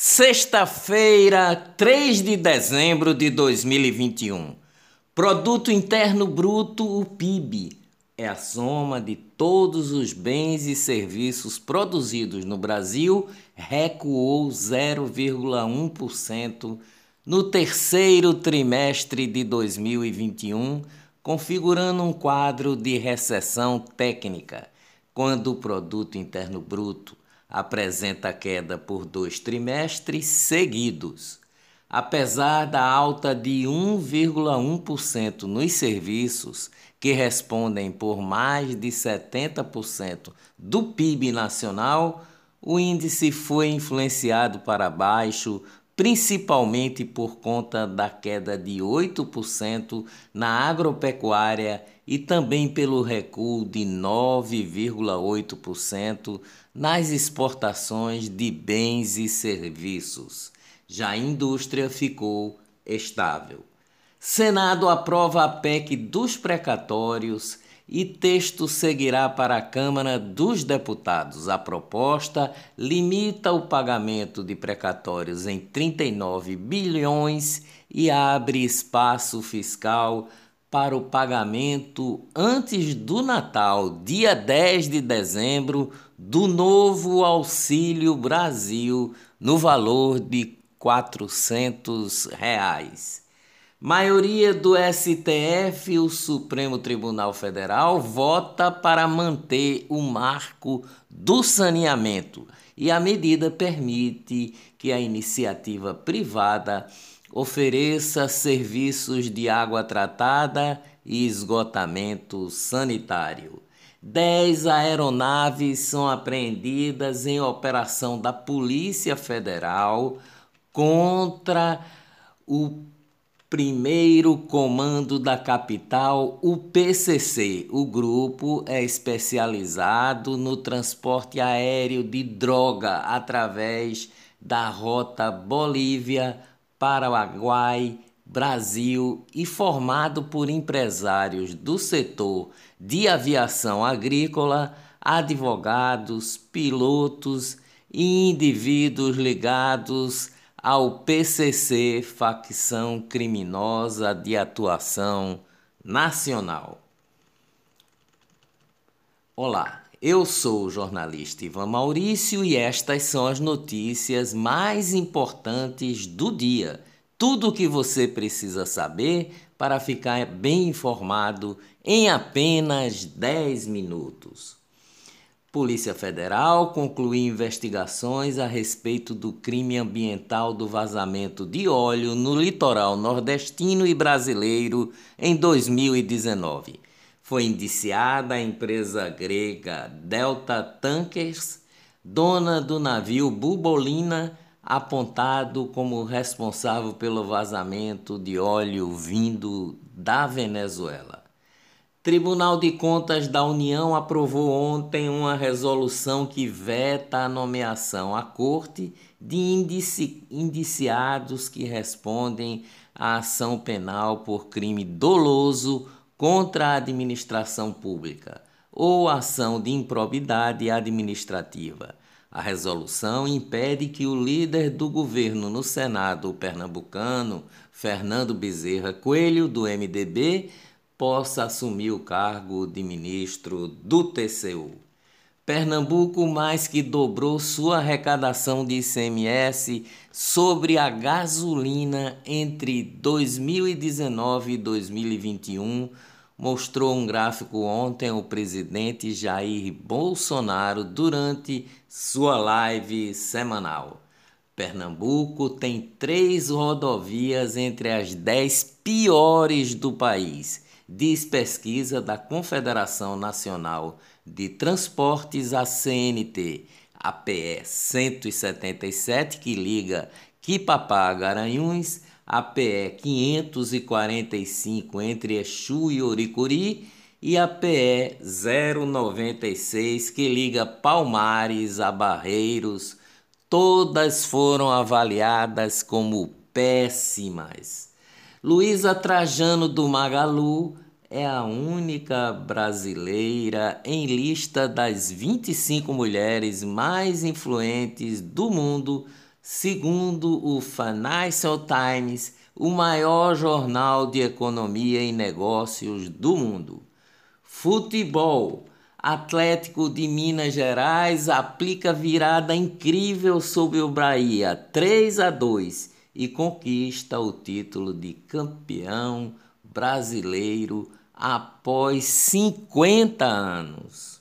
Sexta-feira, 3 de dezembro de 2021. Produto Interno Bruto, o PIB, é a soma de todos os bens e serviços produzidos no Brasil, recuou 0,1% no terceiro trimestre de 2021, configurando um quadro de recessão técnica, quando o produto interno bruto apresenta queda por dois trimestres seguidos. Apesar da alta de 1,1% nos serviços, que respondem por mais de 70% do PIB nacional, o índice foi influenciado para baixo principalmente por conta da queda de 8% na agropecuária e também pelo recuo de 9,8% nas exportações de bens e serviços. Já a indústria ficou estável. Senado aprova a PEC dos precatórios e texto seguirá para a Câmara dos Deputados. A proposta limita o pagamento de precatórios em 39 bilhões e abre espaço fiscal para o pagamento antes do Natal, dia 10 de dezembro, do novo Auxílio Brasil no valor de 400 reais. Maioria do STF, o Supremo Tribunal Federal, vota para manter o marco do saneamento e a medida permite que a iniciativa privada ofereça serviços de água tratada e esgotamento sanitário. Dez aeronaves são apreendidas em operação da Polícia Federal contra o Primeiro Comando da Capital, o PCC. O grupo é especializado no transporte aéreo de droga através da rota Bolívia, Paraguai, Brasil e formado por empresários do setor de aviação agrícola, advogados, pilotos e indivíduos ligados ao PCC, facção criminosa de atuação nacional. Olá, eu sou o jornalista Ivan Maurício e estas são as notícias mais importantes do dia. Tudo o que você precisa saber para ficar bem informado em apenas 10 minutos. Polícia Federal concluiu investigações a respeito do crime ambiental do vazamento de óleo no litoral nordestino e brasileiro em 2019. Foi indiciada a empresa grega Delta Tankers, dona do navio Bubolina, apontado como responsável pelo vazamento de óleo vindo da Venezuela. Tribunal de Contas da União aprovou ontem uma resolução que veta a nomeação à corte de indici indiciados que respondem à ação penal por crime doloso contra a administração pública ou ação de improbidade administrativa. A resolução impede que o líder do governo no Senado pernambucano, Fernando Bezerra Coelho, do MDB, possa assumir o cargo de ministro do TCU. Pernambuco mais que dobrou sua arrecadação de ICMS sobre a gasolina entre 2019 e 2021, mostrou um gráfico ontem o presidente Jair Bolsonaro durante sua live semanal. Pernambuco tem três rodovias entre as dez piores do país diz pesquisa da Confederação Nacional de Transportes, a CNT, a PE 177, que liga Quipapá a Garanhuns, a PE 545 entre Exu e Oricuri e a PE 096 que liga Palmares a Barreiros, todas foram avaliadas como péssimas. Luísa Trajano do Magalu é a única brasileira em lista das 25 mulheres mais influentes do mundo, Segundo o Financial Times, o maior jornal de economia e negócios do mundo. Futebol. Atlético de Minas Gerais aplica virada incrível sobre o Bahia, 3 a 2 e conquista o título de campeão brasileiro após 50 anos.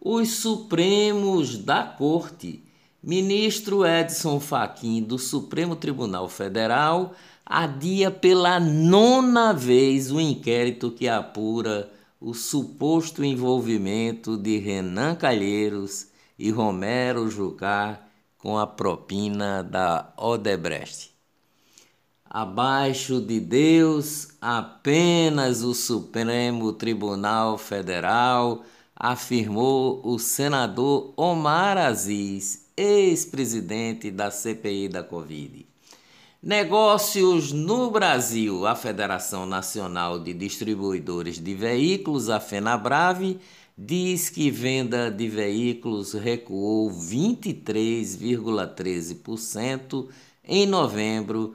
Os Supremos da Corte, ministro Edson Fachin do Supremo Tribunal Federal, adia pela nona vez o inquérito que apura o suposto envolvimento de Renan Calheiros e Romero Jucá com a propina da Odebrecht. Abaixo de Deus, apenas o Supremo Tribunal Federal, afirmou o senador Omar Aziz, ex-presidente da CPI da Covid. Negócios no Brasil. A Federação Nacional de Distribuidores de Veículos, a FenaBrave, diz que venda de veículos recuou 23,13% em novembro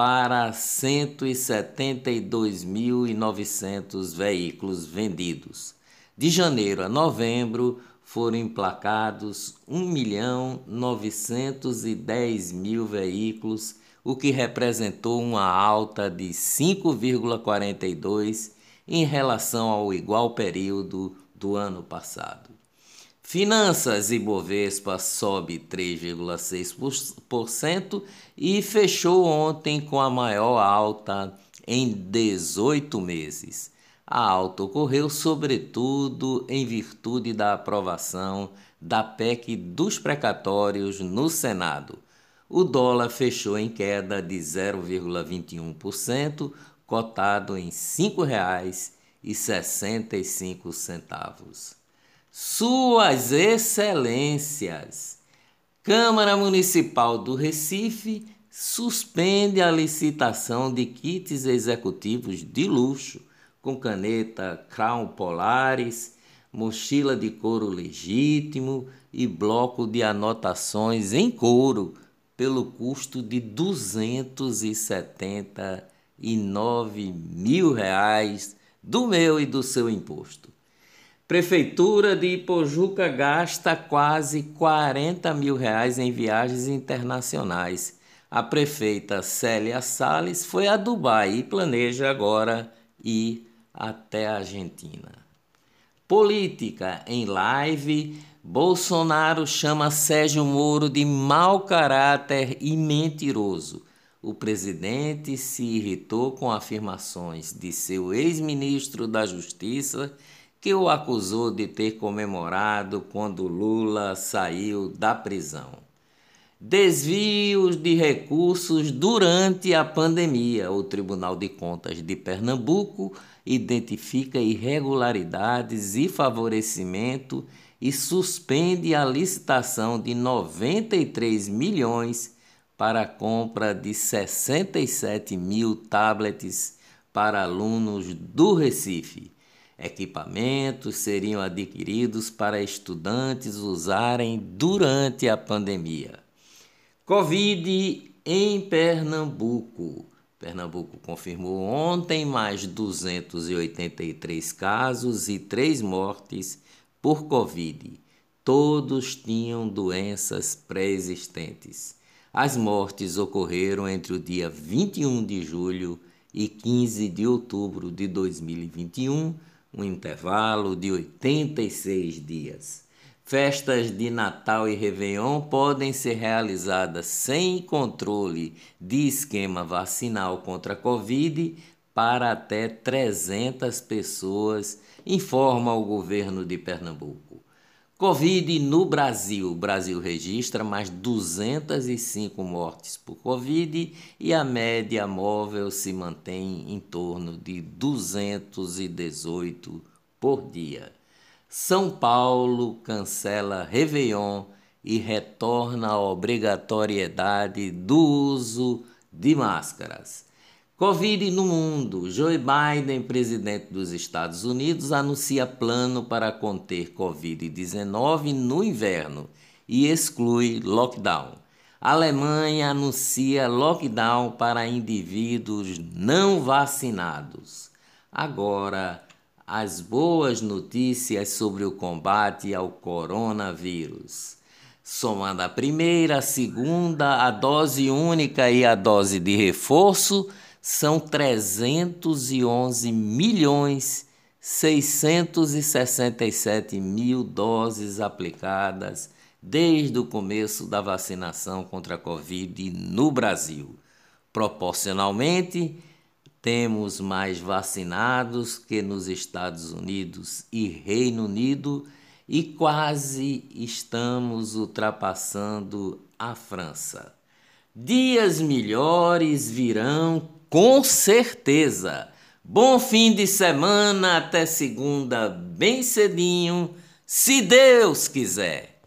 para 172.900 veículos vendidos. De janeiro a novembro foram emplacados 1.910.000 mil veículos o que representou uma alta de 5,42 em relação ao igual período do ano passado. Finanças Ibovespa sobe 3,6% e fechou ontem com a maior alta em 18 meses. A alta ocorreu sobretudo em virtude da aprovação da PEC dos precatórios no Senado o dólar fechou em queda de 0,21%, cotado em R$ 5,65. Suas Excelências, Câmara Municipal do Recife suspende a licitação de kits executivos de luxo com caneta Crown Polaris, mochila de couro legítimo e bloco de anotações em couro pelo custo de 279 mil reais do meu e do seu imposto. Prefeitura de Ipojuca gasta quase 40 mil reais em viagens internacionais. A prefeita Célia Sales foi a Dubai e planeja agora ir até a Argentina. Política em live Bolsonaro chama Sérgio Moro de mau caráter e mentiroso. O presidente se irritou com afirmações de seu ex-ministro da Justiça, que o acusou de ter comemorado quando Lula saiu da prisão. Desvios de recursos durante a pandemia. O Tribunal de Contas de Pernambuco identifica irregularidades e favorecimento e suspende a licitação de 93 milhões para a compra de 67 mil tablets para alunos do Recife. Equipamentos seriam adquiridos para estudantes usarem durante a pandemia. Covid em Pernambuco. Pernambuco confirmou ontem mais 283 casos e 3 mortes por Covid. Todos tinham doenças pré-existentes. As mortes ocorreram entre o dia 21 de julho e 15 de outubro de 2021, um intervalo de 86 dias. Festas de Natal e Réveillon podem ser realizadas sem controle de esquema vacinal contra a Covid para até 300 pessoas informa o governo de Pernambuco. Covid no Brasil. O Brasil registra mais 205 mortes por Covid e a média móvel se mantém em torno de 218 por dia. São Paulo cancela Réveillon e retorna à obrigatoriedade do uso de máscaras. Covid no mundo. Joe Biden, presidente dos Estados Unidos, anuncia plano para conter Covid-19 no inverno e exclui lockdown. Alemanha anuncia lockdown para indivíduos não vacinados. Agora, as boas notícias sobre o combate ao coronavírus. Somando a primeira, a segunda, a dose única e a dose de reforço, são 311 milhões 667 mil doses aplicadas desde o começo da vacinação contra a Covid no Brasil. Proporcionalmente, temos mais vacinados que nos Estados Unidos e Reino Unido e quase estamos ultrapassando a França. Dias melhores virão com certeza. Bom fim de semana, até segunda, bem cedinho, se Deus quiser.